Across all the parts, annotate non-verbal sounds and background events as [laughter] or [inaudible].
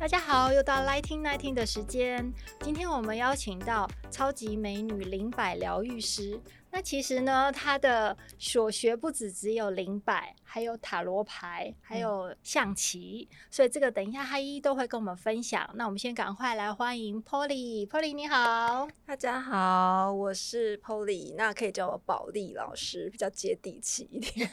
大家好，又到 Lighting Nineteen 的时间。今天我们邀请到超级美女灵摆疗愈师。那其实呢，他的所学不止只有灵摆，还有塔罗牌，还有象棋，嗯、所以这个等一下他一一都会跟我们分享。那我们先赶快来欢迎 Polly，Polly 你好，大家好，我是 Polly，那可以叫我宝莉老师，比较接地气一点。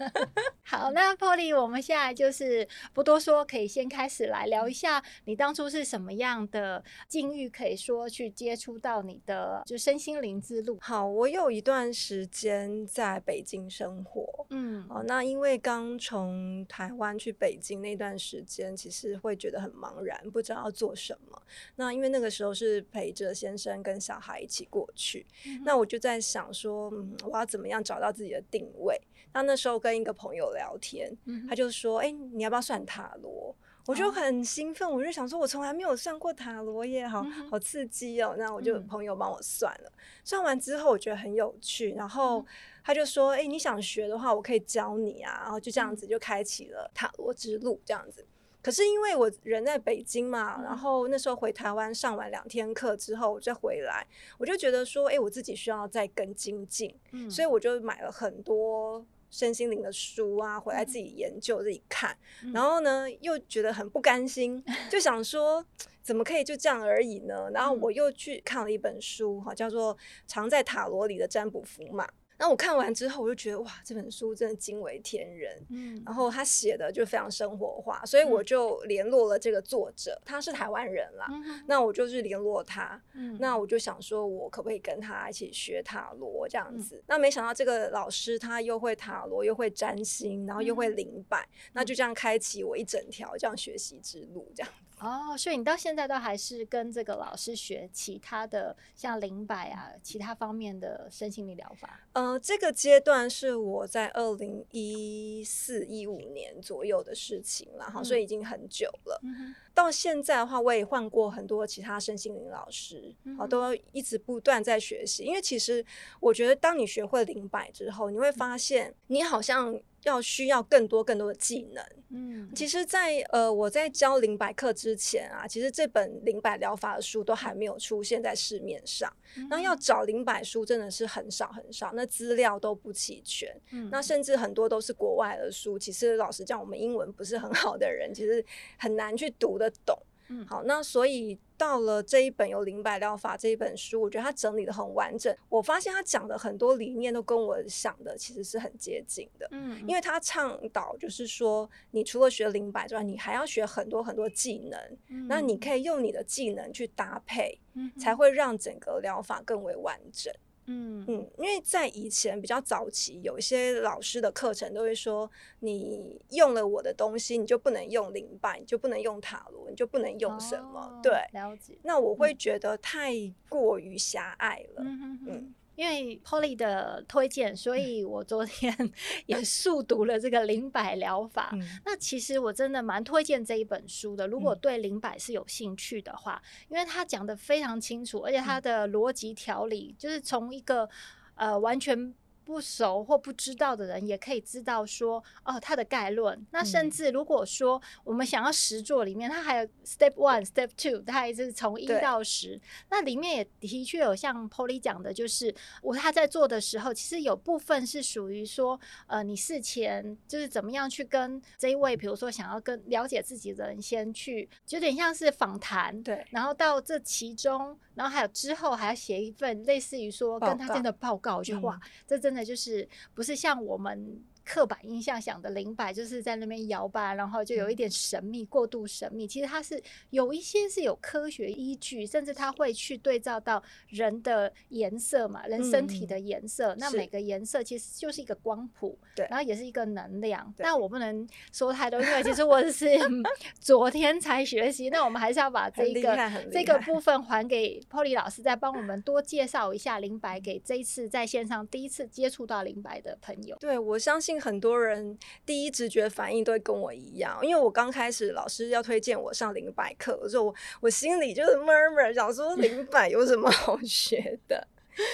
[laughs] 好，那 Polly，我们现在就是不多说，可以先开始来聊一下你当初是什么样的境遇，可以说去接触到你的就身心灵之路。好，我有。有一段时间在北京生活，嗯，哦，那因为刚从台湾去北京那段时间，其实会觉得很茫然，不知道要做什么。那因为那个时候是陪着先生跟小孩一起过去，嗯、那我就在想说，嗯，我要怎么样找到自己的定位？那那时候跟一个朋友聊天，嗯、他就说，哎、欸，你要不要算塔罗？我就很兴奋，我就想说，我从来没有算过塔罗耶，好好刺激哦。那我就朋友帮我算了，算完之后我觉得很有趣，然后他就说：“哎，你想学的话，我可以教你啊。”然后就这样子就开启了塔罗之路，这样子。可是因为我人在北京嘛，然后那时候回台湾上完两天课之后，我再回来，我就觉得说：“哎，我自己需要再更精进。”所以我就买了很多。身心灵的书啊，回来自己研究、自己看，嗯、然后呢，又觉得很不甘心，[laughs] 就想说，怎么可以就这样而已呢？然后我又去看了一本书，哈，叫做《藏在塔罗里的占卜符码》。那我看完之后，我就觉得哇，这本书真的惊为天人。嗯，然后他写的就非常生活化，所以我就联络了这个作者，他是台湾人啦。嗯、那我就是联络他。嗯，那我就想说，我可不可以跟他一起学塔罗这样子？嗯、那没想到这个老师他又会塔罗，又会占星，然后又会灵摆，嗯、那就这样开启我一整条这样学习之路，这样。哦，所以你到现在都还是跟这个老师学其他的像灵摆啊，其他方面的身心灵疗法？呃，这个阶段是我在二零一四一五年左右的事情了哈，嗯、所以已经很久了。嗯、到现在的话，我也换过很多其他身心灵老师，嗯、都一直不断在学习。因为其实我觉得，当你学会灵摆之后，你会发现你好像。要需要更多更多的技能。嗯，其实在，在呃我在教灵摆课之前啊，其实这本灵摆疗法的书都还没有出现在市面上。嗯、那要找灵摆书真的是很少很少，那资料都不齐全。嗯，那甚至很多都是国外的书。其实老实讲，我们英文不是很好的人，其实很难去读得懂。嗯，好，那所以到了这一本有灵摆疗法这一本书，我觉得它整理的很完整。我发现他讲的很多理念都跟我想的其实是很接近的。嗯，因为他倡导就是说，你除了学灵摆之外，你还要学很多很多技能。嗯，那你可以用你的技能去搭配，嗯，才会让整个疗法更为完整。嗯嗯，因为在以前比较早期，有一些老师的课程都会说，你用了我的东西，你就不能用灵摆，你就不能用塔罗，你就不能用什么。哦、对，了解。那我会觉得太过于狭隘了。嗯嗯。嗯因为 Polly 的推荐，所以我昨天 [laughs] 也速读了这个灵摆疗法。嗯、那其实我真的蛮推荐这一本书的。如果对灵摆是有兴趣的话，嗯、因为他讲的非常清楚，而且他的逻辑条理就是从一个呃完全。不熟或不知道的人也可以知道说哦，它的概论。那甚至如果说我们想要实作里面，它还有 step one、step two，它还是从一到十对。那里面也的确有像 Polly 讲的，就是我他在做的时候，其实有部分是属于说，呃，你事前就是怎么样去跟这一位，比如说想要跟了解自己的人先去，有点像是访谈。对。然后到这其中，然后还有之后还要写一份类似于说跟他真的报告，就哇，这真的。就是不是像我们刻板印象想的灵摆就是在那边摇摆，然后就有一点神秘，过度神秘。其实它是有一些是有科学依据，甚至它会去对照到人的颜色嘛，人身体的颜色。嗯、那每个颜色其实就是一个光谱，对，然后也是一个能量。但我不能说太多，因为其实我是 [laughs] 昨天才学习。那我们还是要把这个这个部分还给 Polly 老师，再帮我们多介绍一下灵摆，给这一次在线上第一次接触到灵摆的朋友。对，我相信。很多人第一直觉反应都会跟我一样，因为我刚开始老师要推荐我上零百课，我说我我心里就是 murmur，想说 [laughs] 零百有什么好学的？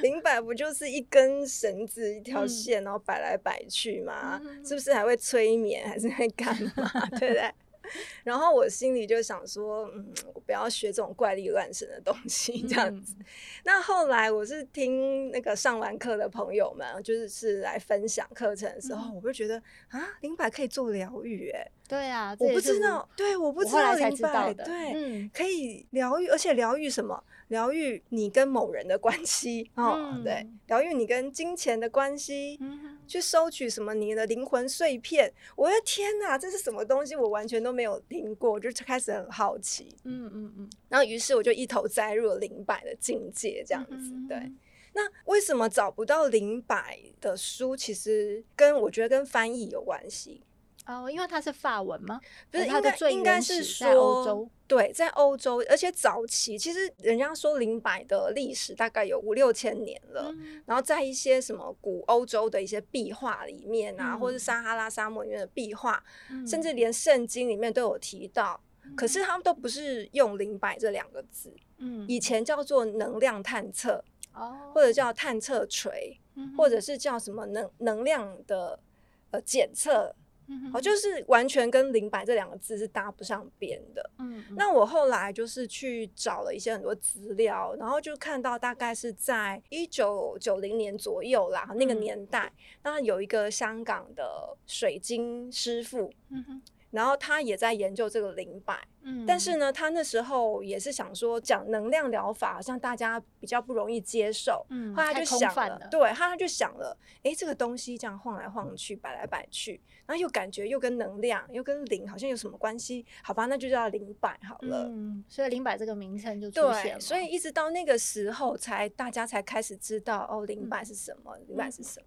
零摆不就是一根绳子一条线，然后摆来摆去吗？嗯、是不是还会催眠，还是会干嘛？[laughs] 对不对？然后我心里就想说，嗯，我不要学这种怪力乱神的东西，这样子。嗯、那后来我是听那个上完课的朋友们，就是是来分享课程的时候，嗯、我就觉得啊，灵摆可以做疗愈，哎，对啊，我不知道，对，我不知道灵摆，对，嗯、可以疗愈，而且疗愈什么？疗愈你跟某人的关系哦，嗯、对，疗愈你跟金钱的关系，嗯、哼去收取什么你的灵魂碎片。我的天哪，这是什么东西？我完全都没有听过，我就开始很好奇。嗯嗯嗯。然后于是我就一头栽入了灵摆的境界，这样子。对。那为什么找不到灵摆的书？其实跟我觉得跟翻译有关系。哦，因为它是法文吗？不是，应该应该是说欧洲。对，在欧洲，而且早期其实人家说灵摆的历史大概有五六千年了。嗯、然后在一些什么古欧洲的一些壁画里面啊，嗯、或是撒哈拉沙漠里面的壁画，嗯、甚至连圣经里面都有提到。嗯、可是他们都不是用灵摆这两个字。嗯，以前叫做能量探测，哦，或者叫探测锤，嗯、或者是叫什么能能量的呃检测。哦，就是完全跟灵摆这两个字是搭不上边的。嗯，那我后来就是去找了一些很多资料，然后就看到大概是在一九九零年左右啦，那个年代，那有一个香港的水晶师傅。嗯哼。然后他也在研究这个灵摆，嗯，但是呢，他那时候也是想说讲能量疗法，好像大家比较不容易接受，嗯，后来他就想了，了。对，他就想了，哎，这个东西这样晃来晃去，摆来摆去，然后又感觉又跟能量又跟灵好像有什么关系？好吧，那就叫灵摆好了，嗯，所以灵摆这个名称就出现了，对，所以一直到那个时候才大家才开始知道哦，灵摆是什么，嗯、灵摆是什么。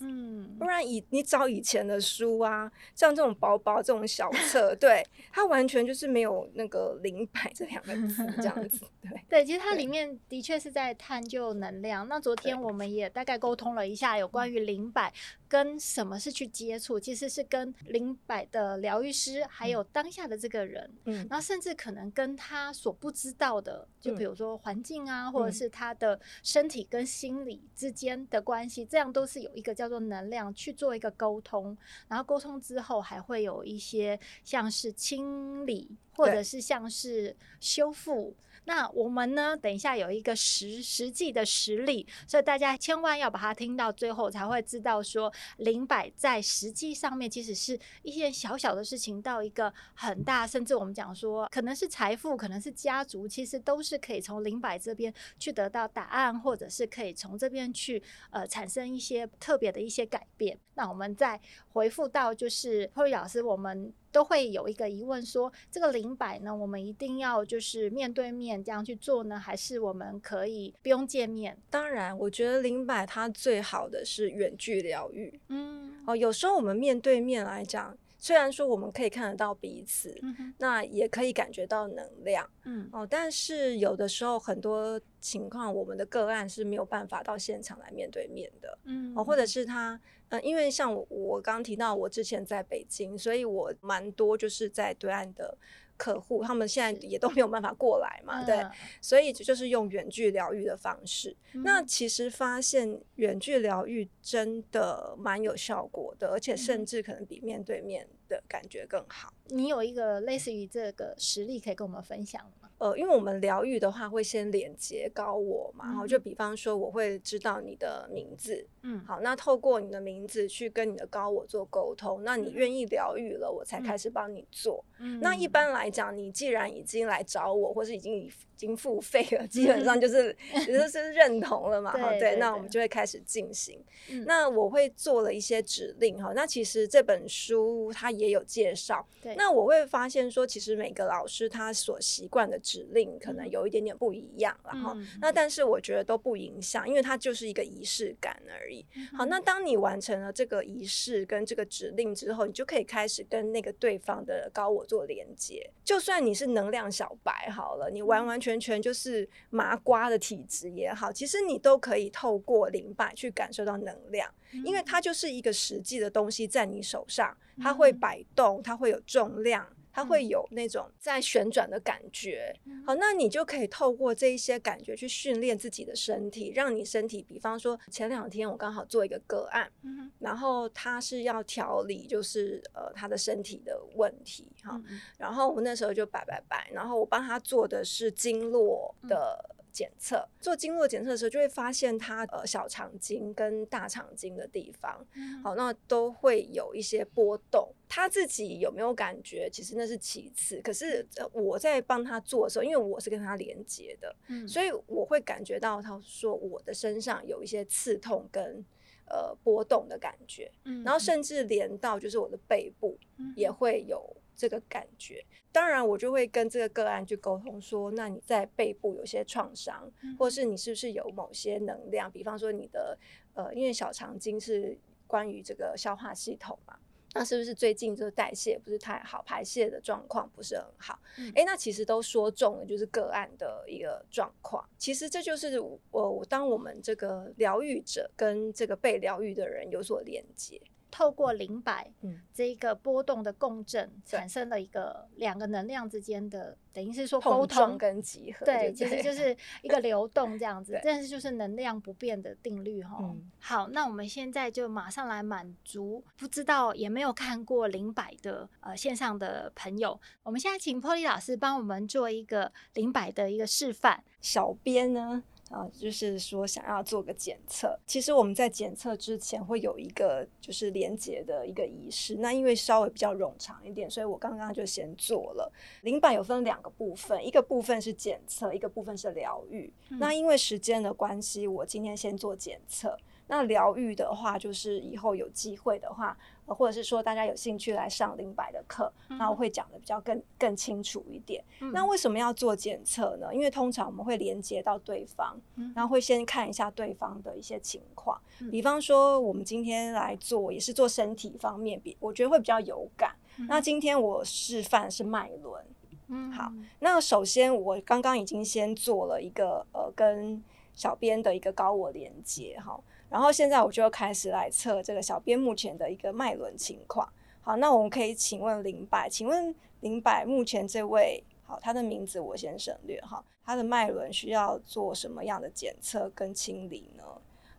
嗯，不然以你找以前的书啊，像这种薄薄这种小册，[laughs] 对，它完全就是没有那个灵摆这两个字这样子，对对，其实它里面的确是在探究能量。那昨天我们也大概沟通了一下有关于灵摆。跟什么是去接触？其实是跟灵摆的疗愈师，还有当下的这个人，嗯，然后甚至可能跟他所不知道的，就比如说环境啊，嗯、或者是他的身体跟心理之间的关系，这样都是有一个叫做能量去做一个沟通，然后沟通之后还会有一些像是清理，或者是像是修复。那我们呢？等一下有一个实实际的实例，所以大家千万要把它听到最后，才会知道说灵摆在实际上面，其实是一件小小的事情，到一个很大，甚至我们讲说可能是财富，可能是家族，其实都是可以从灵摆这边去得到答案，或者是可以从这边去呃产生一些特别的一些改变。那我们再回复到就是 Polly 老师，我们。都会有一个疑问说，说这个灵摆呢，我们一定要就是面对面这样去做呢，还是我们可以不用见面？当然，我觉得灵摆它最好的是远距疗愈。嗯，哦，有时候我们面对面来讲，虽然说我们可以看得到彼此，嗯、那也可以感觉到能量。嗯，哦，但是有的时候很多情况，我们的个案是没有办法到现场来面对面的。嗯，哦，或者是他。嗯，因为像我我刚刚提到，我之前在北京，所以我蛮多就是在对岸的客户，他们现在也都没有办法过来嘛，对，所以就是用远距疗愈的方式。嗯、那其实发现远距疗愈真的蛮有效果的，而且甚至可能比面对面的感觉更好。你有一个类似于这个实例可以跟我们分享吗？呃，因为我们疗愈的话会先连接高我嘛，然后、嗯、就比方说我会知道你的名字，嗯，好，那透过你的名字去跟你的高我做沟通，那你愿意疗愈了，我才开始帮你做。嗯，那一般来讲，你既然已经来找我，或是已经经付费了，基本上就是也就是 [laughs] 认同了嘛。对，对，对，那我们就会开始进行。嗯、那我会做了一些指令哈。那其实这本书它也有介绍。对。那我会发现说，其实每个老师他所习惯的指令可能有一点点不一样，然后、嗯、那但是我觉得都不影响，因为它就是一个仪式感而已。嗯、好，那当你完成了这个仪式跟这个指令之后，你就可以开始跟那个对方的高我做连接。就算你是能量小白好了，你完完全全全就是麻瓜的体质也好，其实你都可以透过灵摆去感受到能量，因为它就是一个实际的东西在你手上，它会摆动，它会有重量。它会有那种在旋转的感觉，好，那你就可以透过这一些感觉去训练自己的身体，让你身体，比方说前两天我刚好做一个个案，然后他是要调理，就是呃他的身体的问题哈，然后我那时候就摆摆摆，然后我帮他做的是经络的。检测做经络检测的时候，就会发现他呃小肠经跟大肠经的地方，嗯、好，那都会有一些波动。他自己有没有感觉？其实那是其次。可是我在帮他做的时候，因为我是跟他连接的，嗯、所以我会感觉到他说我的身上有一些刺痛跟呃波动的感觉，嗯、然后甚至连到就是我的背部也会有。这个感觉，当然我就会跟这个个案去沟通说，那你在背部有些创伤，或是你是不是有某些能量？比方说你的呃，因为小肠经是关于这个消化系统嘛，那是不是最近这个代谢不是太好，排泄的状况不是很好？诶，那其实都说中了，就是个案的一个状况。其实这就是我我当我们这个疗愈者跟这个被疗愈的人有所连接。透过零百，嗯，这一个波动的共振，产生了一个两个能量之间的，等于是说沟通跟集合，对，其实就是一个流动这样子，但是就是能量不变的定律哈。嗯、好，那我们现在就马上来满足不知道也没有看过零百的呃线上的朋友，我们现在请 Polly 老师帮我们做一个零百的一个示范。小编呢？啊，就是说想要做个检测，其实我们在检测之前会有一个就是连接的一个仪式。那因为稍微比较冗长一点，所以我刚刚就先做了。灵摆有分两个部分，一个部分是检测，一个部分是疗愈。嗯、那因为时间的关系，我今天先做检测。那疗愈的话，就是以后有机会的话，或者是说大家有兴趣来上灵白的课，嗯、那我会讲的比较更更清楚一点。嗯、那为什么要做检测呢？因为通常我们会连接到对方，嗯、然后会先看一下对方的一些情况。嗯、比方说，我们今天来做也是做身体方面，比我觉得会比较有感。嗯、那今天我示范是脉轮。嗯，好。那首先我刚刚已经先做了一个呃跟小编的一个高我连接哈。然后现在我就开始来测这个小编目前的一个脉轮情况。好，那我们可以请问灵摆，请问灵摆目前这位，好，他的名字我先省略哈，他的脉轮需要做什么样的检测跟清理呢？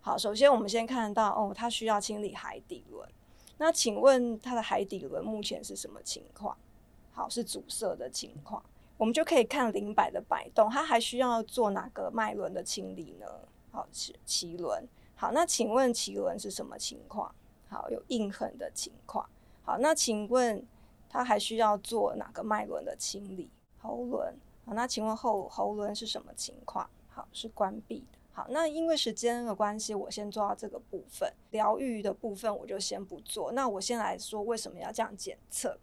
好，首先我们先看到哦，他需要清理海底轮。那请问他的海底轮目前是什么情况？好，是阻塞的情况。我们就可以看灵摆的摆动，他还需要做哪个脉轮的清理呢？好，脐脐轮。好，那请问脐轮是什么情况？好，有印痕的情况。好，那请问他还需要做哪个脉轮的清理？喉轮。好，那请问后喉轮是什么情况？好，是关闭的。好，那因为时间的关系，我先做到这个部分。疗愈的部分我就先不做。那我先来说为什么要这样检测？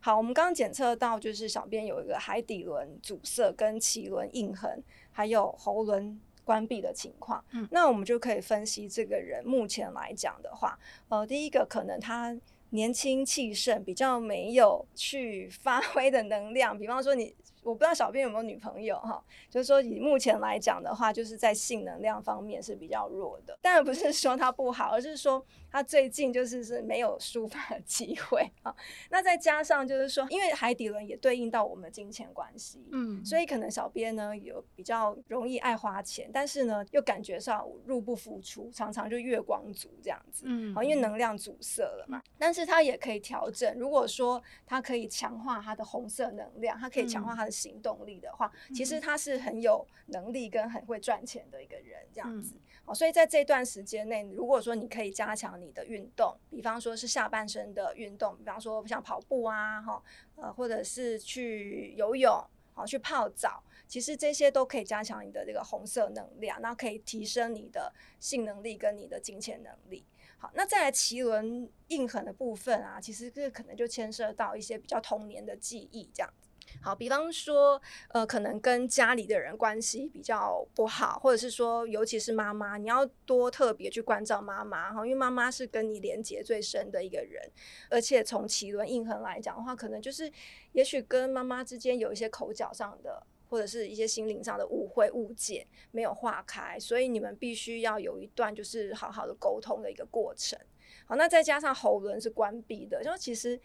好，我们刚刚检测到就是小编有一个海底轮阻塞，跟脐轮印痕，还有喉轮。关闭的情况，嗯，那我们就可以分析这个人目前来讲的话，呃，第一个可能他年轻气盛，比较没有去发挥的能量，比方说你。我不知道小编有没有女朋友哈，就是说以目前来讲的话，就是在性能量方面是比较弱的。当然不是说他不好，而是说他最近就是是没有抒发的机会啊。[laughs] 那再加上就是说，因为海底轮也对应到我们的金钱关系，嗯，所以可能小编呢有比较容易爱花钱，但是呢又感觉上入不敷出，常常就月光族这样子，嗯，因为能量阻塞了嘛。但是他也可以调整，如果说他可以强化他的红色能量，他可以强化他的。行动力的话，其实他是很有能力跟很会赚钱的一个人，这样子。好，所以在这段时间内，如果说你可以加强你的运动，比方说是下半身的运动，比方说像跑步啊，哈，呃，或者是去游泳，好，去泡澡。其实这些都可以加强你的这个红色能量，然后可以提升你的性能力跟你的金钱能力。好，那再来奇轮印痕的部分啊，其实这可能就牵涉到一些比较童年的记忆这样子。好，比方说，呃，可能跟家里的人关系比较不好，或者是说，尤其是妈妈，你要多特别去关照妈妈哈，因为妈妈是跟你连结最深的一个人，而且从脐轮印痕来讲的话，可能就是也许跟妈妈之间有一些口角上的。或者是一些心灵上的误会、误解没有化开，所以你们必须要有一段就是好好的沟通的一个过程。好，那再加上喉轮是关闭的，就其实，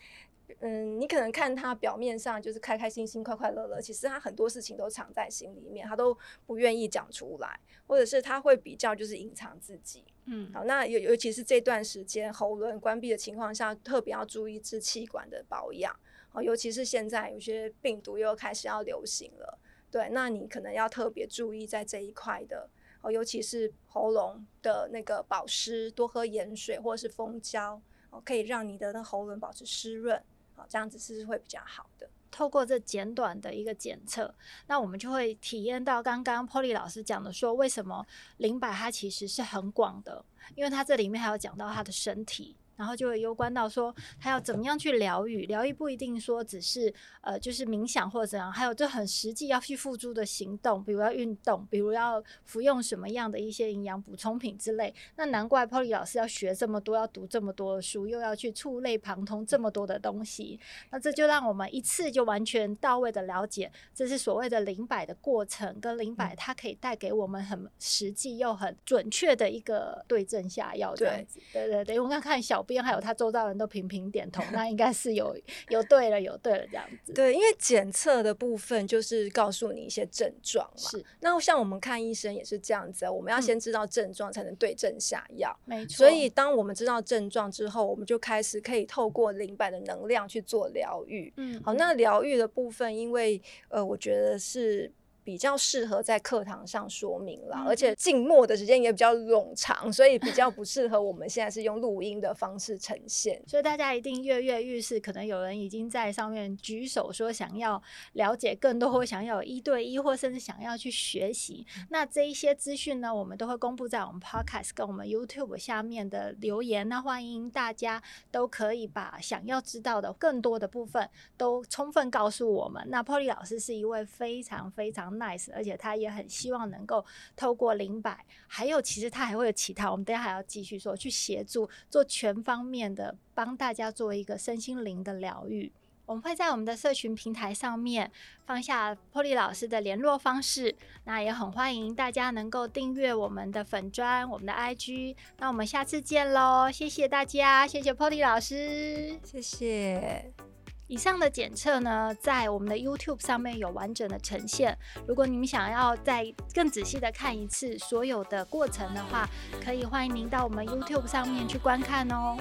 嗯，你可能看他表面上就是开开心心、快快乐乐，其实他很多事情都藏在心里面，他都不愿意讲出来，或者是他会比较就是隐藏自己。嗯，好，那尤尤其是这段时间喉咙关闭的情况下，特别要注意支气管的保养。好，尤其是现在有些病毒又开始要流行了。对，那你可能要特别注意在这一块的哦，尤其是喉咙的那个保湿，多喝盐水或者是蜂胶哦，可以让你的那喉咙保持湿润，好，这样子是会比较好的。透过这简短的一个检测，那我们就会体验到刚刚 Polly 老师讲的说，为什么灵摆它其实是很广的，因为它这里面还有讲到它的身体。然后就会攸关到说他要怎么样去疗愈，疗愈不一定说只是呃就是冥想或者怎样，还有这很实际要去付诸的行动，比如要运动，比如要服用什么样的一些营养补充品之类。那难怪 Polly 老师要学这么多，要读这么多的书，又要去触类旁通这么多的东西。那这就让我们一次就完全到位的了解，这是所谓的灵摆的过程，跟灵摆它可以带给我们很实际又很准确的一个对症下药这样子。对对对，我刚看小。边还有他周遭人都频频点头，那应该是有有对了，有对了这样子。对，因为检测的部分就是告诉你一些症状嘛。是。那像我们看医生也是这样子，我们要先知道症状，才能对症下药。没错。所以当我们知道症状之后，我们就开始可以透过灵摆的能量去做疗愈。嗯。好，那疗愈的部分，因为呃，我觉得是。比较适合在课堂上说明了，嗯、而且静默的时间也比较冗长，所以比较不适合我们现在是用录音的方式呈现。所以大家一定跃跃欲试，可能有人已经在上面举手说想要了解更多，或想要有一对一，或甚至想要去学习。那这一些资讯呢，我们都会公布在我们 Podcast 跟我们 YouTube 下面的留言。那欢迎大家都可以把想要知道的更多的部分都充分告诉我们。那 Polly 老师是一位非常非常。nice，而且他也很希望能够透过灵摆，还有其实他还会有其他，我们等下还要继续说，去协助做全方面的帮大家做一个身心灵的疗愈。我们会在我们的社群平台上面放下 Polly 老师的联络方式，那也很欢迎大家能够订阅我们的粉砖、我们的 IG。那我们下次见喽，谢谢大家，谢谢 Polly 老师，谢谢。以上的检测呢，在我们的 YouTube 上面有完整的呈现。如果你们想要再更仔细的看一次所有的过程的话，可以欢迎您到我们 YouTube 上面去观看哦。